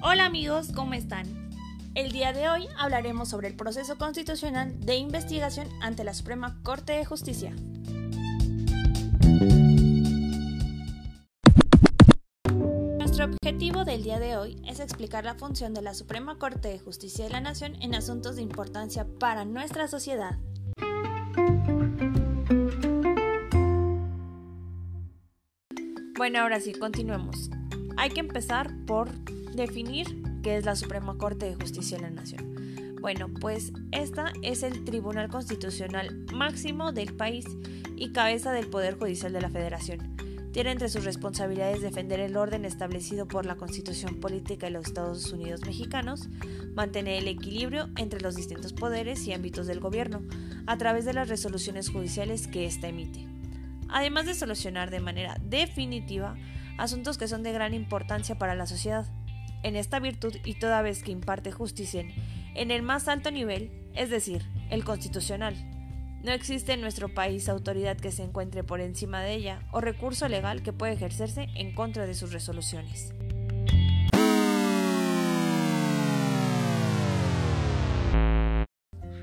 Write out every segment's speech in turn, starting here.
Hola amigos, ¿cómo están? El día de hoy hablaremos sobre el proceso constitucional de investigación ante la Suprema Corte de Justicia. Nuestro objetivo del día de hoy es explicar la función de la Suprema Corte de Justicia de la Nación en asuntos de importancia para nuestra sociedad. Bueno, ahora sí, continuemos. Hay que empezar por definir qué es la Suprema Corte de Justicia de la Nación. Bueno, pues esta es el Tribunal Constitucional máximo del país y cabeza del Poder Judicial de la Federación. Tiene entre sus responsabilidades defender el orden establecido por la Constitución Política de los Estados Unidos Mexicanos, mantener el equilibrio entre los distintos poderes y ámbitos del gobierno, a través de las resoluciones judiciales que ésta emite. Además de solucionar de manera definitiva asuntos que son de gran importancia para la sociedad, en esta virtud y toda vez que imparte justicia en el más alto nivel, es decir, el constitucional. No existe en nuestro país autoridad que se encuentre por encima de ella o recurso legal que pueda ejercerse en contra de sus resoluciones.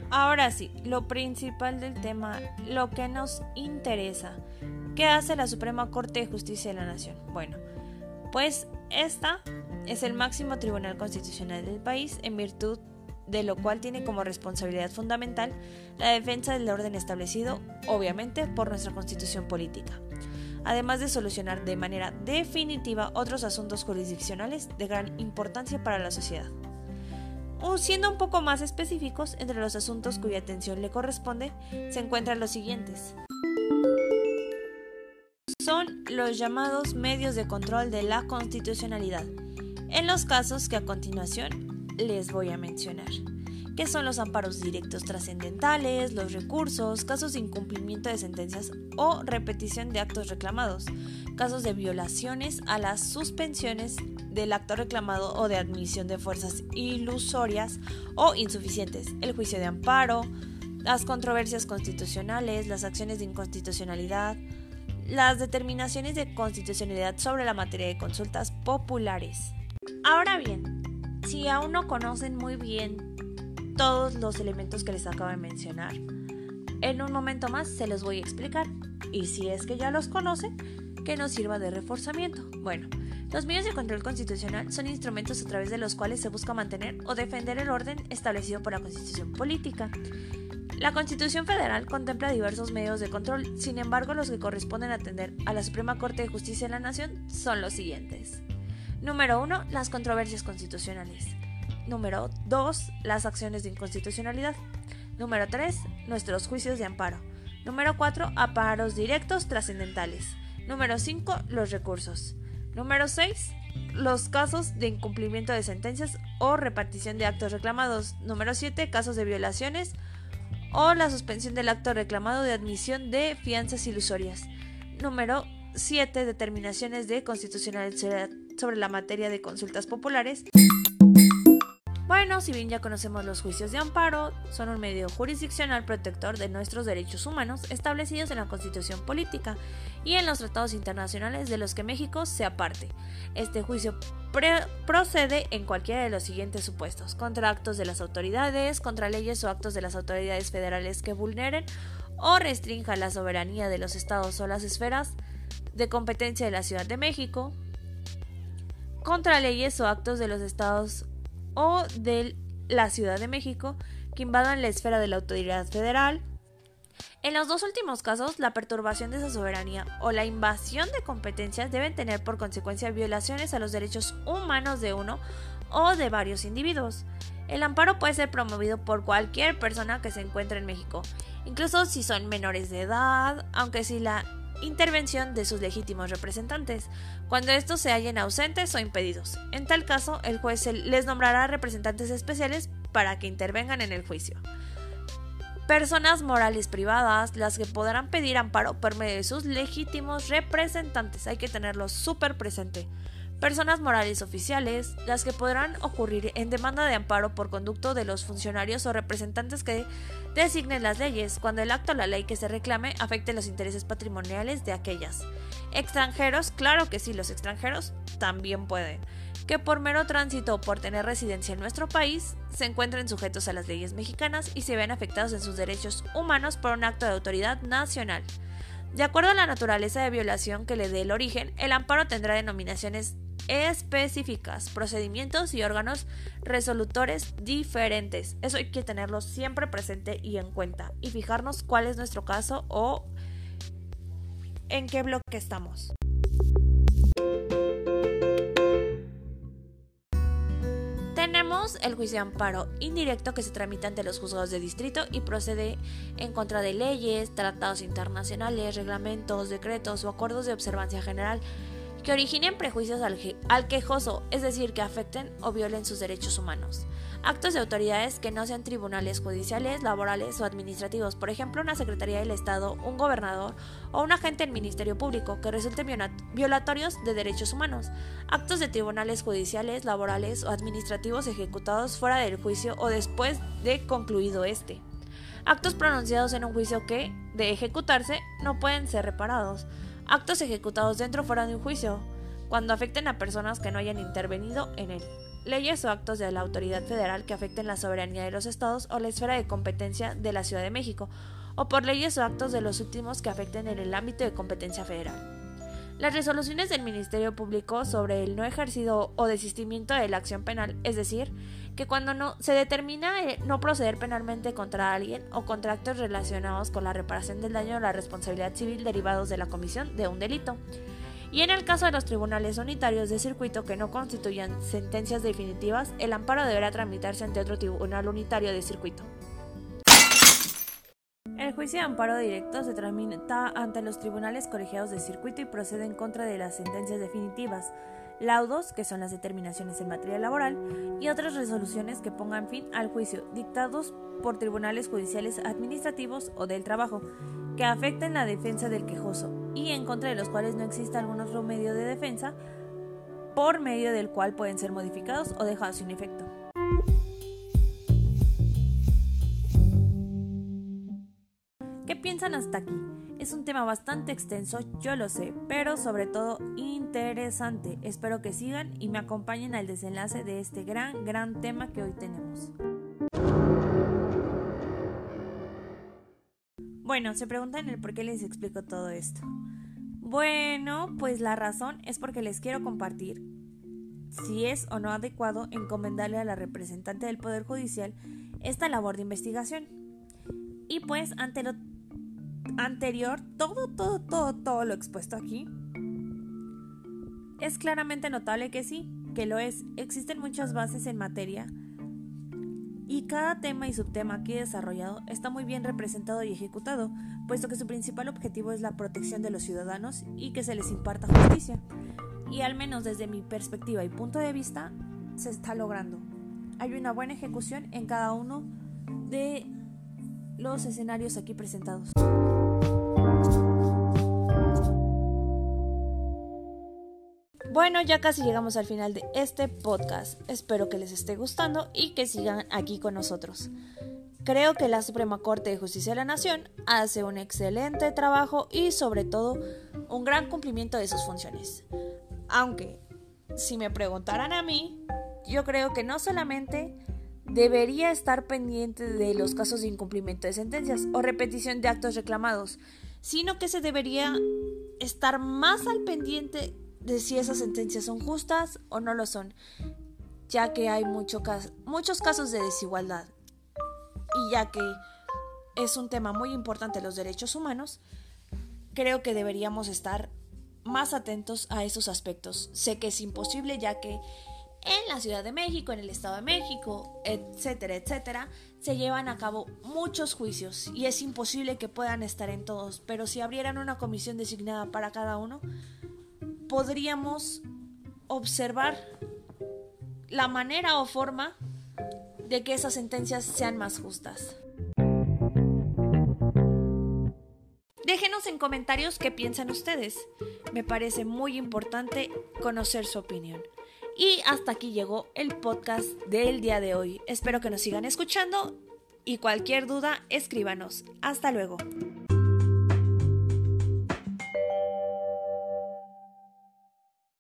Ahora sí, lo principal del tema, lo que nos interesa. ¿Qué hace la Suprema Corte de Justicia de la Nación? Bueno, pues esta es el máximo tribunal constitucional del país, en virtud de lo cual tiene como responsabilidad fundamental la defensa del orden establecido, obviamente, por nuestra constitución política, además de solucionar de manera definitiva otros asuntos jurisdiccionales de gran importancia para la sociedad. siendo un poco más específicos, entre los asuntos cuya atención le corresponde se encuentran los siguientes los llamados medios de control de la constitucionalidad, en los casos que a continuación les voy a mencionar, que son los amparos directos trascendentales, los recursos, casos de incumplimiento de sentencias o repetición de actos reclamados, casos de violaciones a las suspensiones del acto reclamado o de admisión de fuerzas ilusorias o insuficientes, el juicio de amparo, las controversias constitucionales, las acciones de inconstitucionalidad, las determinaciones de constitucionalidad sobre la materia de consultas populares. Ahora bien, si aún no conocen muy bien todos los elementos que les acabo de mencionar, en un momento más se los voy a explicar. Y si es que ya los conocen, que nos sirva de reforzamiento. Bueno, los medios de control constitucional son instrumentos a través de los cuales se busca mantener o defender el orden establecido por la constitución política. La Constitución Federal contempla diversos medios de control, sin embargo los que corresponden atender a la Suprema Corte de Justicia de la Nación son los siguientes. Número 1. Las controversias constitucionales. Número 2. Las acciones de inconstitucionalidad. Número 3. Nuestros juicios de amparo. Número 4. Amparos directos trascendentales. Número 5. Los recursos. Número 6. Los casos de incumplimiento de sentencias o repartición de actos reclamados. Número 7. Casos de violaciones o la suspensión del acto reclamado de admisión de fianzas ilusorias. Número 7. Determinaciones de constitucionalidad sobre la materia de consultas populares. Bueno, si bien ya conocemos los juicios de amparo, son un medio jurisdiccional protector de nuestros derechos humanos establecidos en la Constitución Política y en los tratados internacionales de los que México sea parte. Este juicio procede en cualquiera de los siguientes supuestos, contra actos de las autoridades, contra leyes o actos de las autoridades federales que vulneren o restrinjan la soberanía de los estados o las esferas de competencia de la Ciudad de México, contra leyes o actos de los estados o de la Ciudad de México que invadan la esfera de la autoridad federal. En los dos últimos casos, la perturbación de esa soberanía o la invasión de competencias deben tener por consecuencia violaciones a los derechos humanos de uno o de varios individuos. El amparo puede ser promovido por cualquier persona que se encuentre en México, incluso si son menores de edad, aunque si la intervención de sus legítimos representantes, cuando estos se hallen ausentes o impedidos. En tal caso, el juez les nombrará representantes especiales para que intervengan en el juicio. Personas morales privadas, las que podrán pedir amparo por medio de sus legítimos representantes, hay que tenerlo súper presente personas morales oficiales, las que podrán ocurrir en demanda de amparo por conducto de los funcionarios o representantes que designen las leyes, cuando el acto o la ley que se reclame afecte los intereses patrimoniales de aquellas. Extranjeros, claro que sí, los extranjeros también pueden. que por mero tránsito o por tener residencia en nuestro país se encuentren sujetos a las leyes mexicanas y se vean afectados en sus derechos humanos por un acto de autoridad nacional. De acuerdo a la naturaleza de violación que le dé el origen, el amparo tendrá denominaciones específicas, procedimientos y órganos resolutores diferentes. Eso hay que tenerlo siempre presente y en cuenta y fijarnos cuál es nuestro caso o en qué bloque estamos. Tenemos el juicio de amparo indirecto que se tramita ante los juzgados de distrito y procede en contra de leyes, tratados internacionales, reglamentos, decretos o acuerdos de observancia general que originen prejuicios al, quejoso, es decir, que afecten o violen sus derechos humanos. Actos de autoridades que no sean tribunales judiciales, laborales o administrativos, por ejemplo, una Secretaría del Estado, un gobernador o un agente del Ministerio Público que resulten violatorios de derechos humanos. Actos de tribunales judiciales, laborales o administrativos ejecutados fuera del juicio o después de concluido este. Actos pronunciados en un juicio que, de ejecutarse, no pueden ser reparados actos ejecutados dentro o fuera de un juicio, cuando afecten a personas que no hayan intervenido en él, leyes o actos de la autoridad federal que afecten la soberanía de los estados o la esfera de competencia de la Ciudad de México, o por leyes o actos de los últimos que afecten en el ámbito de competencia federal. Las resoluciones del Ministerio Público sobre el no ejercido o desistimiento de la acción penal, es decir, que cuando no se determina eh, no proceder penalmente contra alguien o contra actos relacionados con la reparación del daño o la responsabilidad civil derivados de la comisión de un delito. Y en el caso de los tribunales unitarios de circuito que no constituyan sentencias definitivas, el amparo deberá tramitarse ante otro tribunal unitario de circuito. El juicio de amparo directo se tramita ante los tribunales colegiados de circuito y procede en contra de las sentencias definitivas laudos, que son las determinaciones en materia laboral, y otras resoluciones que pongan fin al juicio, dictados por tribunales judiciales administrativos o del trabajo, que afecten la defensa del quejoso y en contra de los cuales no exista algún otro medio de defensa por medio del cual pueden ser modificados o dejados sin efecto. ¿Qué piensan hasta aquí? Es un tema bastante extenso, yo lo sé, pero sobre todo interesante. Espero que sigan y me acompañen al desenlace de este gran, gran tema que hoy tenemos. Bueno, se preguntan el por qué les explico todo esto. Bueno, pues la razón es porque les quiero compartir si es o no adecuado encomendarle a la representante del Poder Judicial esta labor de investigación. Y pues ante lo anterior, todo, todo, todo, todo lo expuesto aquí, es claramente notable que sí, que lo es. Existen muchas bases en materia y cada tema y subtema aquí desarrollado está muy bien representado y ejecutado, puesto que su principal objetivo es la protección de los ciudadanos y que se les imparta justicia. Y al menos desde mi perspectiva y punto de vista, se está logrando. Hay una buena ejecución en cada uno de los escenarios aquí presentados. Bueno, ya casi llegamos al final de este podcast. Espero que les esté gustando y que sigan aquí con nosotros. Creo que la Suprema Corte de Justicia de la Nación hace un excelente trabajo y sobre todo un gran cumplimiento de sus funciones. Aunque, si me preguntaran a mí, yo creo que no solamente debería estar pendiente de los casos de incumplimiento de sentencias o repetición de actos reclamados, sino que se debería estar más al pendiente de si esas sentencias son justas o no lo son, ya que hay muchos casos de desigualdad y ya que es un tema muy importante los derechos humanos, creo que deberíamos estar más atentos a esos aspectos. Sé que es imposible ya que en la Ciudad de México, en el Estado de México, etcétera, etcétera, se llevan a cabo muchos juicios y es imposible que puedan estar en todos, pero si abrieran una comisión designada para cada uno, podríamos observar la manera o forma de que esas sentencias sean más justas. Déjenos en comentarios qué piensan ustedes. Me parece muy importante conocer su opinión. Y hasta aquí llegó el podcast del día de hoy. Espero que nos sigan escuchando y cualquier duda escríbanos. Hasta luego.